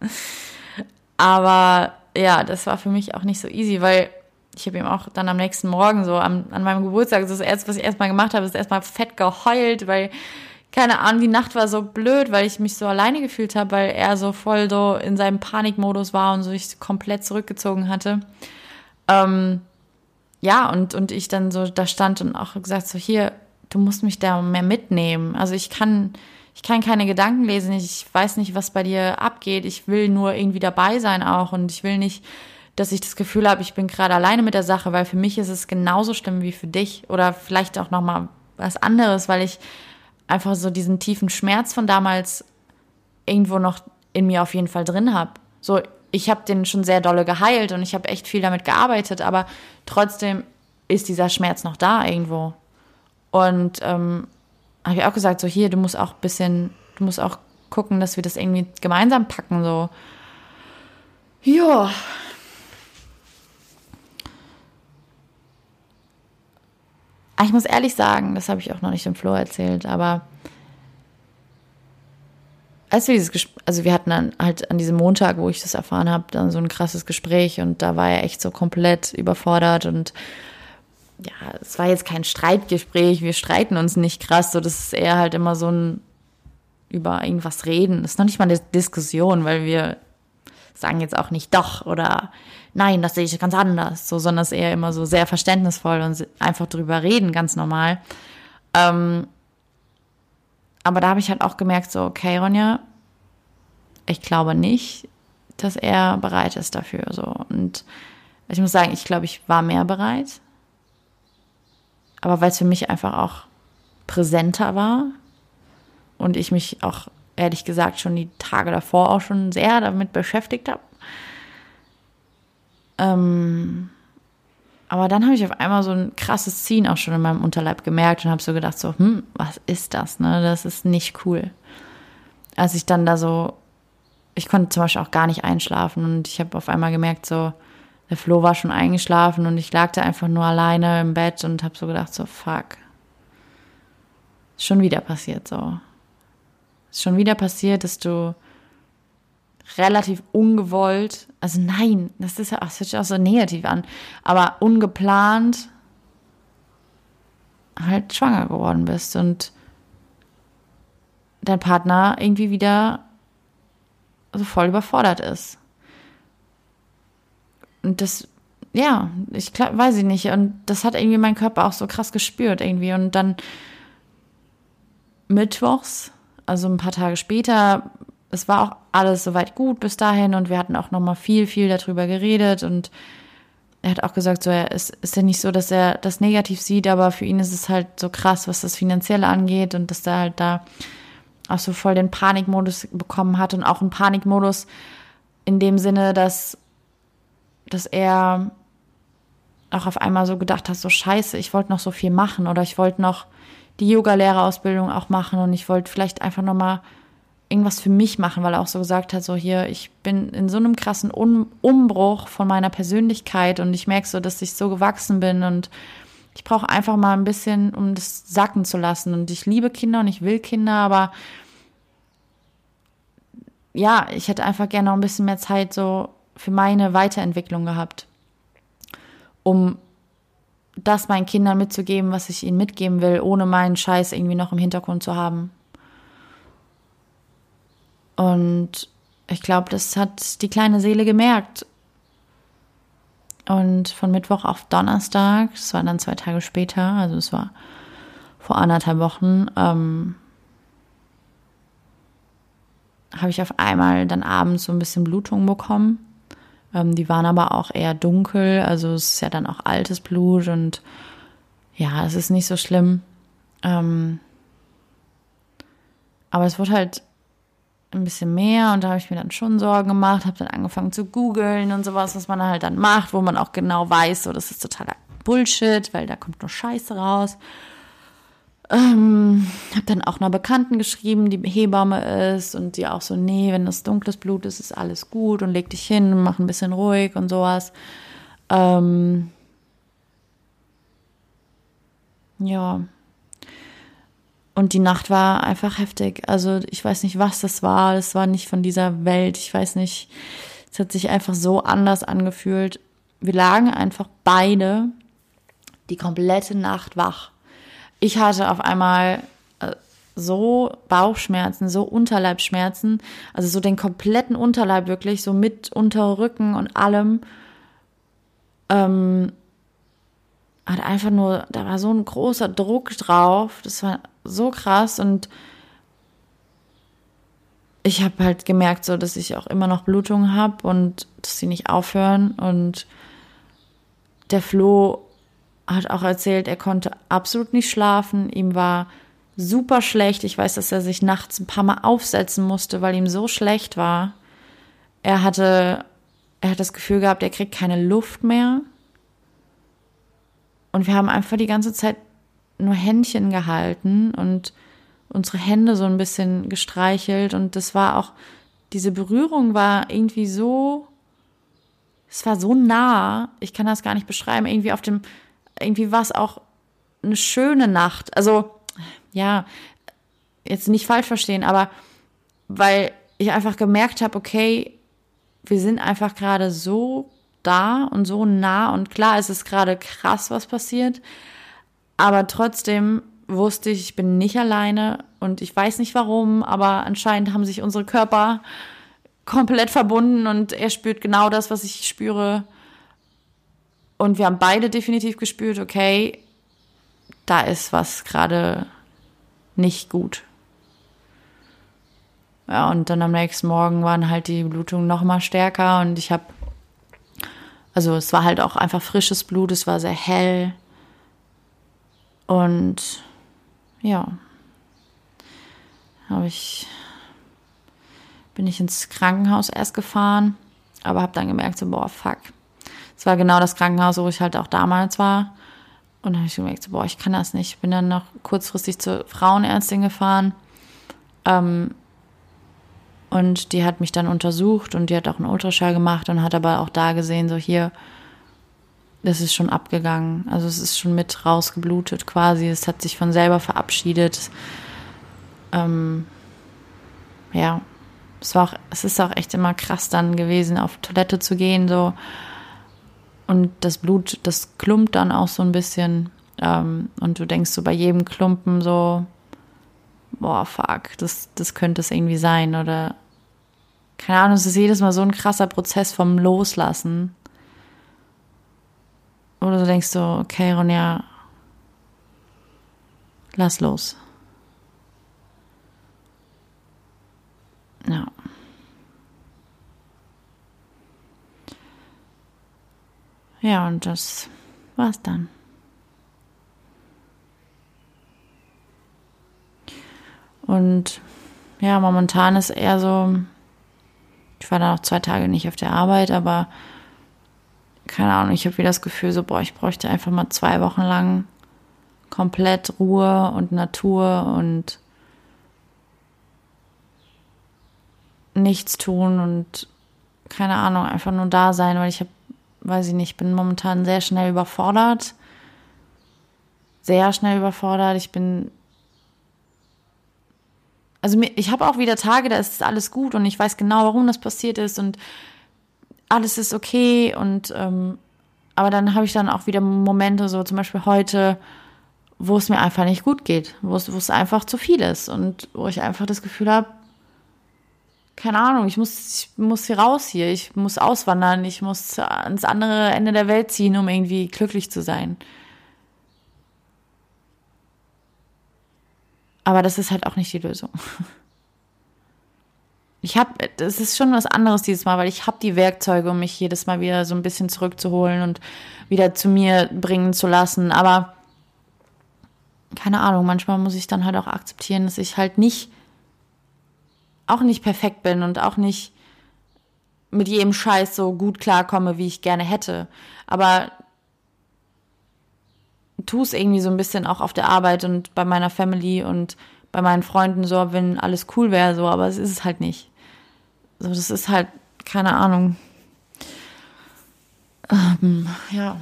Aber ja, das war für mich auch nicht so easy, weil ich habe ihm auch dann am nächsten Morgen so am, an meinem Geburtstag, das, das erste, was ich erstmal gemacht habe, ist erstmal fett geheult, weil keine Ahnung, die Nacht war so blöd, weil ich mich so alleine gefühlt habe, weil er so voll so in seinem Panikmodus war und sich komplett zurückgezogen hatte. Ähm, ja, und, und ich dann so da stand und auch gesagt, so hier, du musst mich da mehr mitnehmen. Also ich kann, ich kann keine Gedanken lesen, ich weiß nicht, was bei dir abgeht. Ich will nur irgendwie dabei sein auch und ich will nicht, dass ich das Gefühl habe, ich bin gerade alleine mit der Sache, weil für mich ist es genauso schlimm wie für dich oder vielleicht auch noch mal was anderes, weil ich einfach so diesen tiefen Schmerz von damals irgendwo noch in mir auf jeden Fall drin habe. So, ich habe den schon sehr dolle geheilt und ich habe echt viel damit gearbeitet, aber trotzdem ist dieser Schmerz noch da irgendwo. Und ähm, habe ich auch gesagt, so hier, du musst auch ein bisschen, du musst auch gucken, dass wir das irgendwie gemeinsam packen, so. Ja. Ich muss ehrlich sagen, das habe ich auch noch nicht dem Flo erzählt, aber als wir dieses Gespräch, also wir hatten dann halt an diesem Montag, wo ich das erfahren habe, dann so ein krasses Gespräch und da war er echt so komplett überfordert und ja, es war jetzt kein Streitgespräch, wir streiten uns nicht krass, so das ist eher halt immer so ein über irgendwas reden. Das ist noch nicht mal eine Diskussion, weil wir sagen jetzt auch nicht doch oder nein, das sehe ich ganz anders, so, sondern es eher immer so sehr verständnisvoll und einfach drüber reden, ganz normal. Ähm, aber da habe ich halt auch gemerkt, so, okay, Ronja, ich glaube nicht, dass er bereit ist dafür. So. Und ich muss sagen, ich glaube, ich war mehr bereit. Aber weil es für mich einfach auch präsenter war und ich mich auch ehrlich gesagt schon die Tage davor auch schon sehr damit beschäftigt habe. Ähm, aber dann habe ich auf einmal so ein krasses Ziehen auch schon in meinem Unterleib gemerkt und habe so gedacht, so, hm, was ist das? Ne? Das ist nicht cool. Als ich dann da so, ich konnte zum Beispiel auch gar nicht einschlafen und ich habe auf einmal gemerkt, so, der Flo war schon eingeschlafen und ich lag da einfach nur alleine im Bett und habe so gedacht, so, fuck. Ist schon wieder passiert, so. Ist schon wieder passiert, dass du relativ ungewollt, also nein, das ist ja, das hört sich auch so negativ an, aber ungeplant halt schwanger geworden bist und dein Partner irgendwie wieder so voll überfordert ist. Und das, ja, ich weiß ich nicht. Und das hat irgendwie mein Körper auch so krass gespürt irgendwie. Und dann mittwochs, also ein paar Tage später, es war auch alles soweit gut bis dahin und wir hatten auch nochmal viel, viel darüber geredet und er hat auch gesagt, so, er ist, ist ja nicht so, dass er das negativ sieht, aber für ihn ist es halt so krass, was das Finanzielle angeht und dass er halt da auch so voll den Panikmodus bekommen hat und auch einen Panikmodus in dem Sinne, dass, dass er auch auf einmal so gedacht hat, so scheiße, ich wollte noch so viel machen oder ich wollte noch die Yoga-Lehrerausbildung auch machen und ich wollte vielleicht einfach nochmal irgendwas für mich machen, weil er auch so gesagt hat, so hier, ich bin in so einem krassen um Umbruch von meiner Persönlichkeit und ich merke so, dass ich so gewachsen bin und ich brauche einfach mal ein bisschen, um das sacken zu lassen. Und ich liebe Kinder und ich will Kinder, aber ja, ich hätte einfach gerne noch ein bisschen mehr Zeit so für meine Weiterentwicklung gehabt, um das meinen Kindern mitzugeben, was ich ihnen mitgeben will, ohne meinen Scheiß irgendwie noch im Hintergrund zu haben. Und ich glaube, das hat die kleine Seele gemerkt. Und von Mittwoch auf Donnerstag, das war dann zwei Tage später, also es war vor anderthalb Wochen, ähm, habe ich auf einmal dann abends so ein bisschen Blutungen bekommen. Ähm, die waren aber auch eher dunkel, also es ist ja dann auch altes Blut und ja, es ist nicht so schlimm. Ähm, aber es wurde halt ein bisschen mehr und da habe ich mir dann schon Sorgen gemacht, habe dann angefangen zu googeln und sowas, was man halt dann macht, wo man auch genau weiß, so das ist totaler Bullshit, weil da kommt nur Scheiße raus. Ähm, habe dann auch einer Bekannten geschrieben, die Hebamme ist und die auch so, nee, wenn das dunkles Blut ist, ist alles gut und leg dich hin und mach ein bisschen ruhig und sowas. Ähm, ja, und die Nacht war einfach heftig. Also ich weiß nicht, was das war. Es war nicht von dieser Welt. Ich weiß nicht. Es hat sich einfach so anders angefühlt. Wir lagen einfach beide die komplette Nacht wach. Ich hatte auf einmal äh, so Bauchschmerzen, so Unterleibschmerzen, also so den kompletten Unterleib wirklich, so mit Unterrücken und allem. Ähm, hat einfach nur, da war so ein großer Druck drauf. Das war so krass und ich habe halt gemerkt, so dass ich auch immer noch Blutungen habe und dass sie nicht aufhören. Und der Flo hat auch erzählt, er konnte absolut nicht schlafen. Ihm war super schlecht. Ich weiß, dass er sich nachts ein paar Mal aufsetzen musste, weil ihm so schlecht war. Er hatte, er hat das Gefühl gehabt, er kriegt keine Luft mehr. Und wir haben einfach die ganze Zeit nur Händchen gehalten und unsere Hände so ein bisschen gestreichelt. Und das war auch, diese Berührung war irgendwie so, es war so nah, ich kann das gar nicht beschreiben. Irgendwie auf dem, irgendwie war es auch eine schöne Nacht. Also, ja, jetzt nicht falsch verstehen, aber weil ich einfach gemerkt habe, okay, wir sind einfach gerade so da und so nah und klar, es ist gerade krass, was passiert, aber trotzdem wusste ich, ich bin nicht alleine und ich weiß nicht warum, aber anscheinend haben sich unsere Körper komplett verbunden und er spürt genau das, was ich spüre. Und wir haben beide definitiv gespürt, okay, da ist was gerade nicht gut. Ja, und dann am nächsten Morgen waren halt die Blutungen noch mal stärker und ich habe also es war halt auch einfach frisches Blut, es war sehr hell. Und ja, habe ich bin ich ins Krankenhaus erst gefahren, aber habe dann gemerkt so boah fuck. Es war genau das Krankenhaus, wo ich halt auch damals war. Und dann habe ich gemerkt so boah ich kann das nicht. Bin dann noch kurzfristig zur Frauenärztin gefahren. Ähm, und die hat mich dann untersucht und die hat auch einen Ultraschall gemacht und hat aber auch da gesehen, so hier, das ist schon abgegangen. Also es ist schon mit rausgeblutet quasi. Es hat sich von selber verabschiedet. Ähm, ja, es war auch, es ist auch echt immer krass dann gewesen, auf Toilette zu gehen, so. Und das Blut, das klumpt dann auch so ein bisschen. Ähm, und du denkst so bei jedem Klumpen so, boah, fuck, das, das könnte es irgendwie sein oder keine Ahnung, es ist jedes Mal so ein krasser Prozess vom Loslassen. Oder du denkst so, okay, Ronja, lass los. Ja. Ja, und das war's dann. Und ja, momentan ist eher so, ich war da noch zwei Tage nicht auf der Arbeit, aber keine Ahnung, ich habe wieder das Gefühl, so, boah, ich bräuchte einfach mal zwei Wochen lang komplett Ruhe und Natur und nichts tun und keine Ahnung, einfach nur da sein, weil ich habe, weiß ich nicht, bin momentan sehr schnell überfordert. Sehr schnell überfordert. Ich bin also ich habe auch wieder Tage, da ist alles gut und ich weiß genau, warum das passiert ist und alles ist okay und ähm, aber dann habe ich dann auch wieder Momente, so zum Beispiel heute, wo es mir einfach nicht gut geht, wo es, wo es einfach zu viel ist und wo ich einfach das Gefühl habe, keine Ahnung, ich muss, ich muss hier raus hier, ich muss auswandern, ich muss ans andere Ende der Welt ziehen, um irgendwie glücklich zu sein. Aber das ist halt auch nicht die Lösung. Ich habe, das ist schon was anderes dieses Mal, weil ich habe die Werkzeuge, um mich jedes Mal wieder so ein bisschen zurückzuholen und wieder zu mir bringen zu lassen. Aber keine Ahnung, manchmal muss ich dann halt auch akzeptieren, dass ich halt nicht, auch nicht perfekt bin und auch nicht mit jedem Scheiß so gut klarkomme, wie ich gerne hätte. Aber tue es irgendwie so ein bisschen auch auf der Arbeit und bei meiner Family und bei meinen Freunden so, wenn alles cool wäre, so, aber es ist es halt nicht. So, das ist halt, keine Ahnung. Ähm, ja.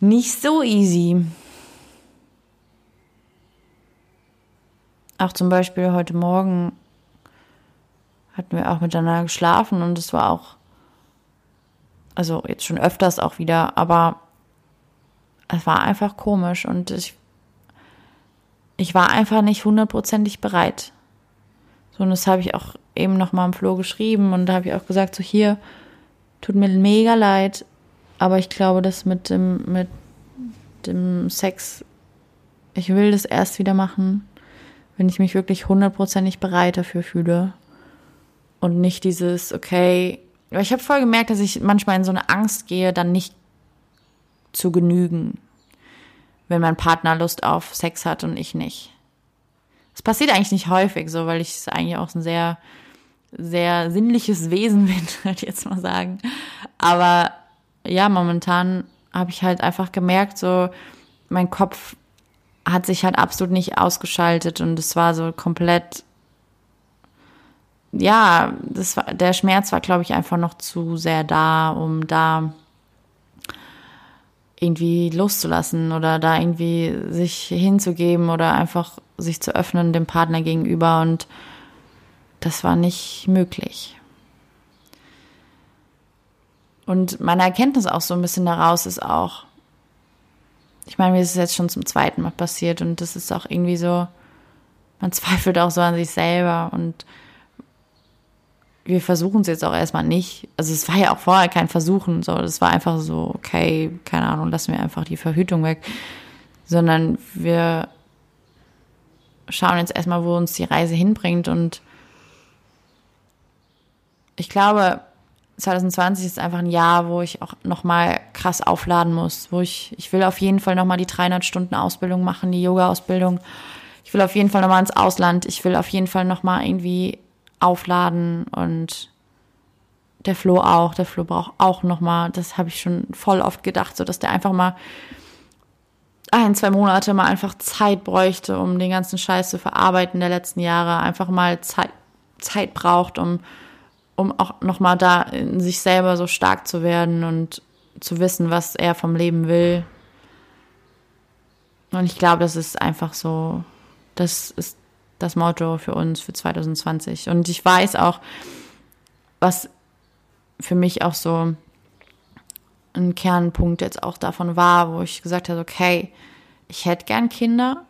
Nicht so easy. Auch zum Beispiel heute Morgen hatten wir auch miteinander geschlafen und es war auch, also jetzt schon öfters auch wieder, aber es war einfach komisch und ich, ich war einfach nicht hundertprozentig bereit. So, und das habe ich auch eben nochmal im Flo geschrieben und da habe ich auch gesagt, so hier, tut mir mega leid, aber ich glaube, dass mit dem, mit dem Sex, ich will das erst wieder machen, wenn ich mich wirklich hundertprozentig bereit dafür fühle. Und nicht dieses, okay, ich habe voll gemerkt, dass ich manchmal in so eine Angst gehe, dann nicht zu genügen, wenn mein Partner Lust auf Sex hat und ich nicht. Es passiert eigentlich nicht häufig so, weil ich eigentlich auch ein sehr, sehr sinnliches Wesen bin, würde ich jetzt mal sagen. Aber ja, momentan habe ich halt einfach gemerkt, so mein Kopf hat sich halt absolut nicht ausgeschaltet und es war so komplett ja, das war, der Schmerz war, glaube ich, einfach noch zu sehr da, um da irgendwie loszulassen oder da irgendwie sich hinzugeben oder einfach sich zu öffnen dem Partner gegenüber und das war nicht möglich. Und meine Erkenntnis auch so ein bisschen daraus ist auch, ich meine, mir ist es jetzt schon zum zweiten Mal passiert und das ist auch irgendwie so, man zweifelt auch so an sich selber und wir versuchen es jetzt auch erstmal nicht. Also es war ja auch vorher kein Versuchen, so das war einfach so, okay, keine Ahnung, lassen wir einfach die Verhütung weg, sondern wir schauen jetzt erstmal, wo uns die Reise hinbringt und ich glaube, 2020 ist einfach ein Jahr, wo ich auch nochmal krass aufladen muss, wo ich, ich will auf jeden Fall nochmal die 300 Stunden Ausbildung machen, die Yoga-Ausbildung. Ich will auf jeden Fall nochmal ins Ausland. Ich will auf jeden Fall nochmal irgendwie aufladen und der Flo auch. Der Flo braucht auch noch mal, das habe ich schon voll oft gedacht, so dass der einfach mal ein, zwei Monate mal einfach Zeit bräuchte, um den ganzen Scheiß zu verarbeiten der letzten Jahre, einfach mal Zeit, Zeit braucht, um, um auch noch mal da in sich selber so stark zu werden und zu wissen, was er vom Leben will. Und ich glaube, das ist einfach so, das ist das Motto für uns für 2020. Und ich weiß auch, was für mich auch so ein Kernpunkt jetzt auch davon war, wo ich gesagt habe, okay, ich hätte gern Kinder,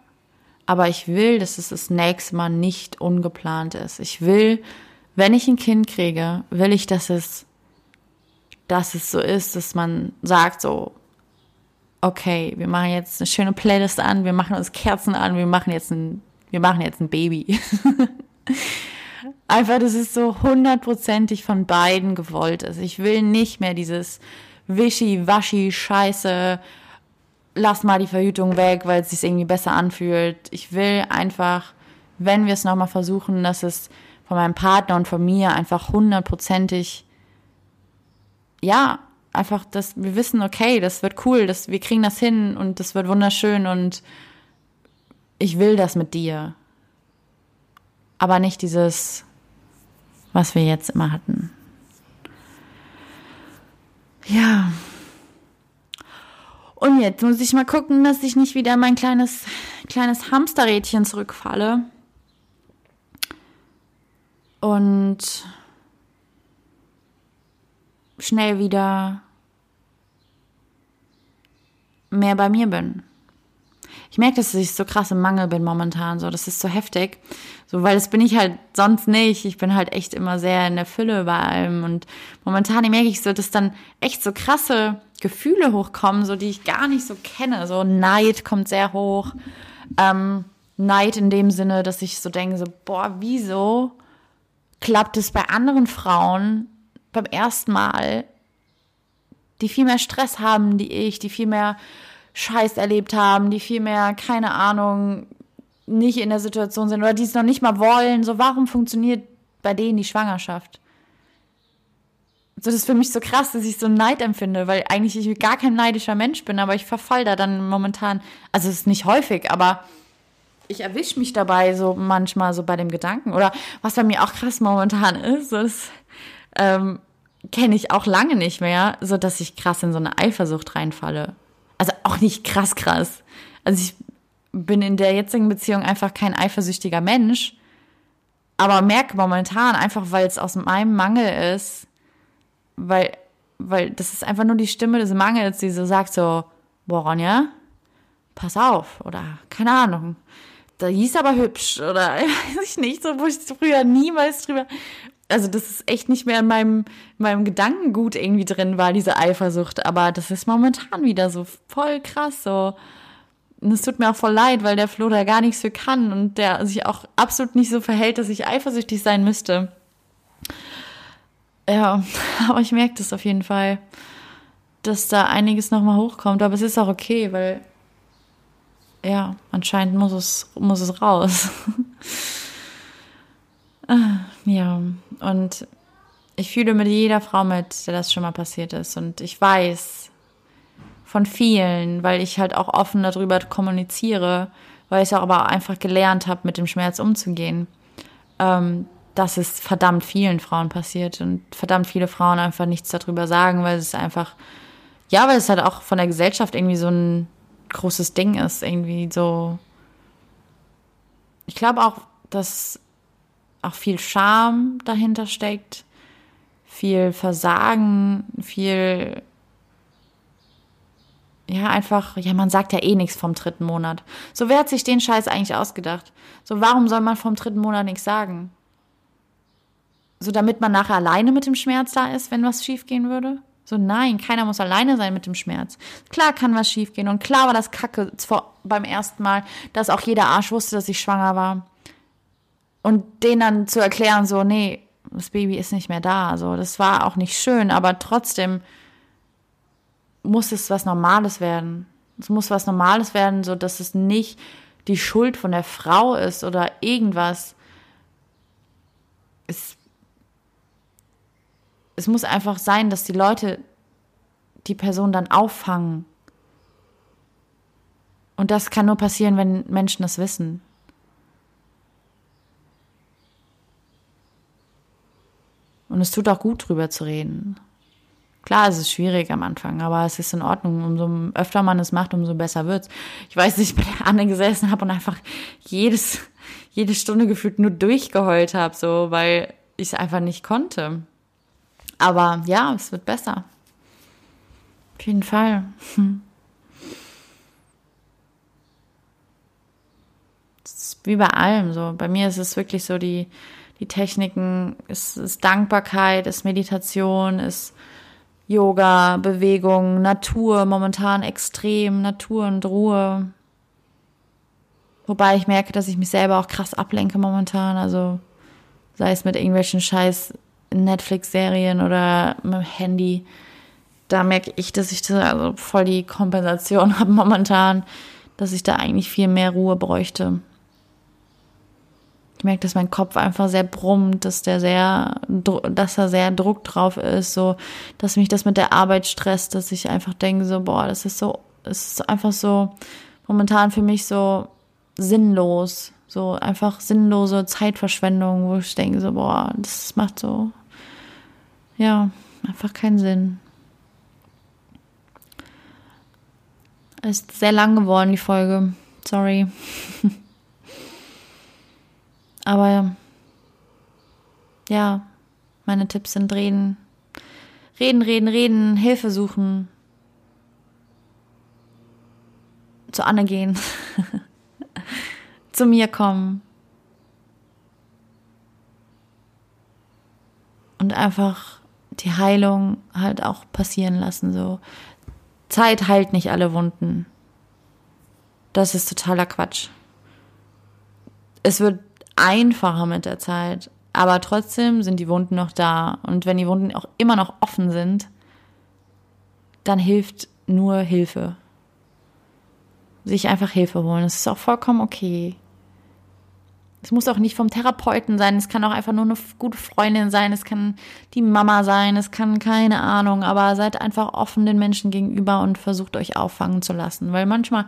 Aber ich will, dass es das nächste Mal nicht ungeplant ist. Ich will, wenn ich ein Kind kriege, will ich, dass es, dass es so ist, dass man sagt so, okay, wir machen jetzt eine schöne Playlist an, wir machen uns Kerzen an, wir machen jetzt ein, wir machen jetzt ein Baby. Einfach, dass es so hundertprozentig von beiden gewollt ist. Ich will nicht mehr dieses Wischi-Waschi-Scheiße, lass mal die Verhütung weg, weil es sich irgendwie besser anfühlt. Ich will einfach, wenn wir es nochmal versuchen, dass es von meinem Partner und von mir einfach hundertprozentig, ja, einfach, dass wir wissen, okay, das wird cool, dass wir kriegen das hin und das wird wunderschön und ich will das mit dir. Aber nicht dieses, was wir jetzt immer hatten. Ja, und jetzt muss ich mal gucken, dass ich nicht wieder in mein kleines, kleines Hamsterrädchen zurückfalle. Und schnell wieder mehr bei mir bin. Ich merke, dass ich so krass im Mangel bin momentan, so, das ist so heftig. So, weil das bin ich halt sonst nicht. Ich bin halt echt immer sehr in der Fülle bei allem. Und momentan merke ich so, dass dann echt so krasse Gefühle hochkommen, so die ich gar nicht so kenne. So Neid kommt sehr hoch. Ähm, Neid in dem Sinne, dass ich so denke, so, boah, wieso klappt es bei anderen Frauen beim ersten Mal, die viel mehr Stress haben, die ich, die viel mehr Scheiß erlebt haben, die viel mehr, keine Ahnung, nicht in der Situation sind oder die es noch nicht mal wollen. So, warum funktioniert bei denen die Schwangerschaft? So, das ist für mich so krass, dass ich so Neid empfinde, weil eigentlich ich gar kein neidischer Mensch bin, aber ich verfall da dann momentan, also es ist nicht häufig, aber ich erwische mich dabei so manchmal so bei dem Gedanken. Oder was bei mir auch krass momentan ist, das ähm, kenne ich auch lange nicht mehr, so dass ich krass in so eine Eifersucht reinfalle. Also auch nicht krass krass. Also ich bin in der jetzigen Beziehung einfach kein eifersüchtiger Mensch, aber merke momentan einfach, weil es aus meinem Mangel ist, weil, weil das ist einfach nur die Stimme des Mangels, die so sagt so, boah, Ronja, pass auf, oder keine Ahnung, da hieß aber hübsch, oder weiß ich nicht, so, wo ich früher niemals drüber, also das ist echt nicht mehr in meinem, in meinem Gedankengut irgendwie drin war, diese Eifersucht, aber das ist momentan wieder so voll krass, so, und es tut mir auch voll leid, weil der Flo da gar nichts für kann und der sich auch absolut nicht so verhält, dass ich eifersüchtig sein müsste. Ja, aber ich merke das auf jeden Fall, dass da einiges nochmal hochkommt. Aber es ist auch okay, weil ja, anscheinend muss es, muss es raus. Ja, und ich fühle mit jeder Frau mit, der das schon mal passiert ist. Und ich weiß von vielen, weil ich halt auch offen darüber kommuniziere, weil ich auch aber einfach gelernt habe, mit dem Schmerz umzugehen. Ähm, dass es verdammt vielen Frauen passiert und verdammt viele Frauen einfach nichts darüber sagen, weil es einfach, ja, weil es halt auch von der Gesellschaft irgendwie so ein großes Ding ist, irgendwie so. Ich glaube auch, dass auch viel Scham dahinter steckt, viel Versagen, viel ja, einfach, ja, man sagt ja eh nichts vom dritten Monat. So, wer hat sich den Scheiß eigentlich ausgedacht? So, warum soll man vom dritten Monat nichts sagen? So damit man nachher alleine mit dem Schmerz da ist, wenn was schiefgehen würde? So, nein, keiner muss alleine sein mit dem Schmerz. Klar kann was schiefgehen und klar war das Kacke beim ersten Mal, dass auch jeder Arsch wusste, dass ich schwanger war. Und denen dann zu erklären, so, nee, das Baby ist nicht mehr da. So, das war auch nicht schön, aber trotzdem muss es was Normales werden. Es muss was Normales werden, so dass es nicht die Schuld von der Frau ist oder irgendwas. Es es muss einfach sein, dass die Leute die Person dann auffangen. Und das kann nur passieren, wenn Menschen das wissen. Und es tut auch gut, drüber zu reden. Klar, es ist schwierig am Anfang, aber es ist in Ordnung. Umso öfter man es macht, umso besser wird's. Ich weiß, dass ich bei der Anne gesessen habe und einfach jedes, jede Stunde gefühlt nur durchgeheult habe, so, weil ich es einfach nicht konnte. Aber ja, es wird besser. Auf jeden Fall. Hm. wie bei allem so. Bei mir ist es wirklich so die, die Techniken, es ist Dankbarkeit, ist Meditation, ist Yoga, Bewegung, Natur, momentan extrem, Natur und Ruhe. Wobei ich merke, dass ich mich selber auch krass ablenke momentan. Also sei es mit irgendwelchen scheiß Netflix-Serien oder mit dem Handy. Da merke ich, dass ich da also voll die Kompensation habe momentan, dass ich da eigentlich viel mehr Ruhe bräuchte. Ich merke, dass mein Kopf einfach sehr brummt, dass der sehr, dass da sehr Druck drauf ist, so, dass mich das mit der Arbeit stresst, dass ich einfach denke, so, boah, das ist so, es ist einfach so momentan für mich so sinnlos, so einfach sinnlose Zeitverschwendung, wo ich denke, so, boah, das macht so, ja, einfach keinen Sinn. Ist sehr lang geworden, die Folge. Sorry. Aber ja, meine Tipps sind reden. Reden, reden, reden, Hilfe suchen. Zu Anne gehen. Zu mir kommen. Und einfach die Heilung halt auch passieren lassen. So. Zeit heilt nicht alle Wunden. Das ist totaler Quatsch. Es wird einfacher mit der Zeit. Aber trotzdem sind die Wunden noch da. Und wenn die Wunden auch immer noch offen sind, dann hilft nur Hilfe. Sich einfach Hilfe holen. Das ist auch vollkommen okay. Es muss auch nicht vom Therapeuten sein, es kann auch einfach nur eine gute Freundin sein, es kann die Mama sein, es kann keine Ahnung, aber seid einfach offen den Menschen gegenüber und versucht euch auffangen zu lassen, weil manchmal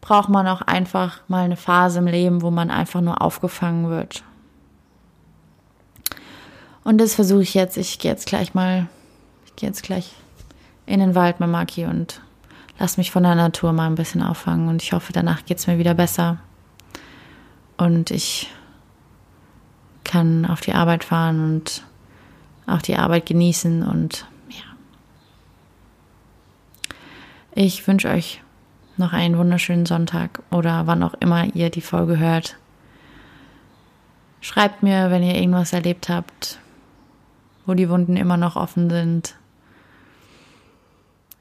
braucht man auch einfach mal eine Phase im Leben, wo man einfach nur aufgefangen wird. Und das versuche ich jetzt. Ich gehe jetzt gleich mal, ich gehe jetzt gleich in den Wald mit Maki und lass mich von der Natur mal ein bisschen auffangen. Und ich hoffe, danach geht es mir wieder besser. Und ich kann auf die Arbeit fahren und auch die Arbeit genießen und ja. Ich wünsche euch noch einen wunderschönen Sonntag oder wann auch immer ihr die Folge hört. Schreibt mir, wenn ihr irgendwas erlebt habt, wo die Wunden immer noch offen sind.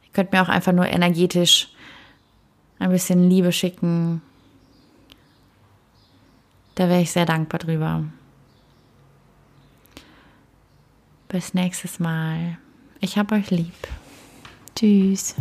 Ihr könnt mir auch einfach nur energetisch ein bisschen Liebe schicken. Da wäre ich sehr dankbar drüber. Bis nächstes Mal. Ich hab euch lieb. Tschüss.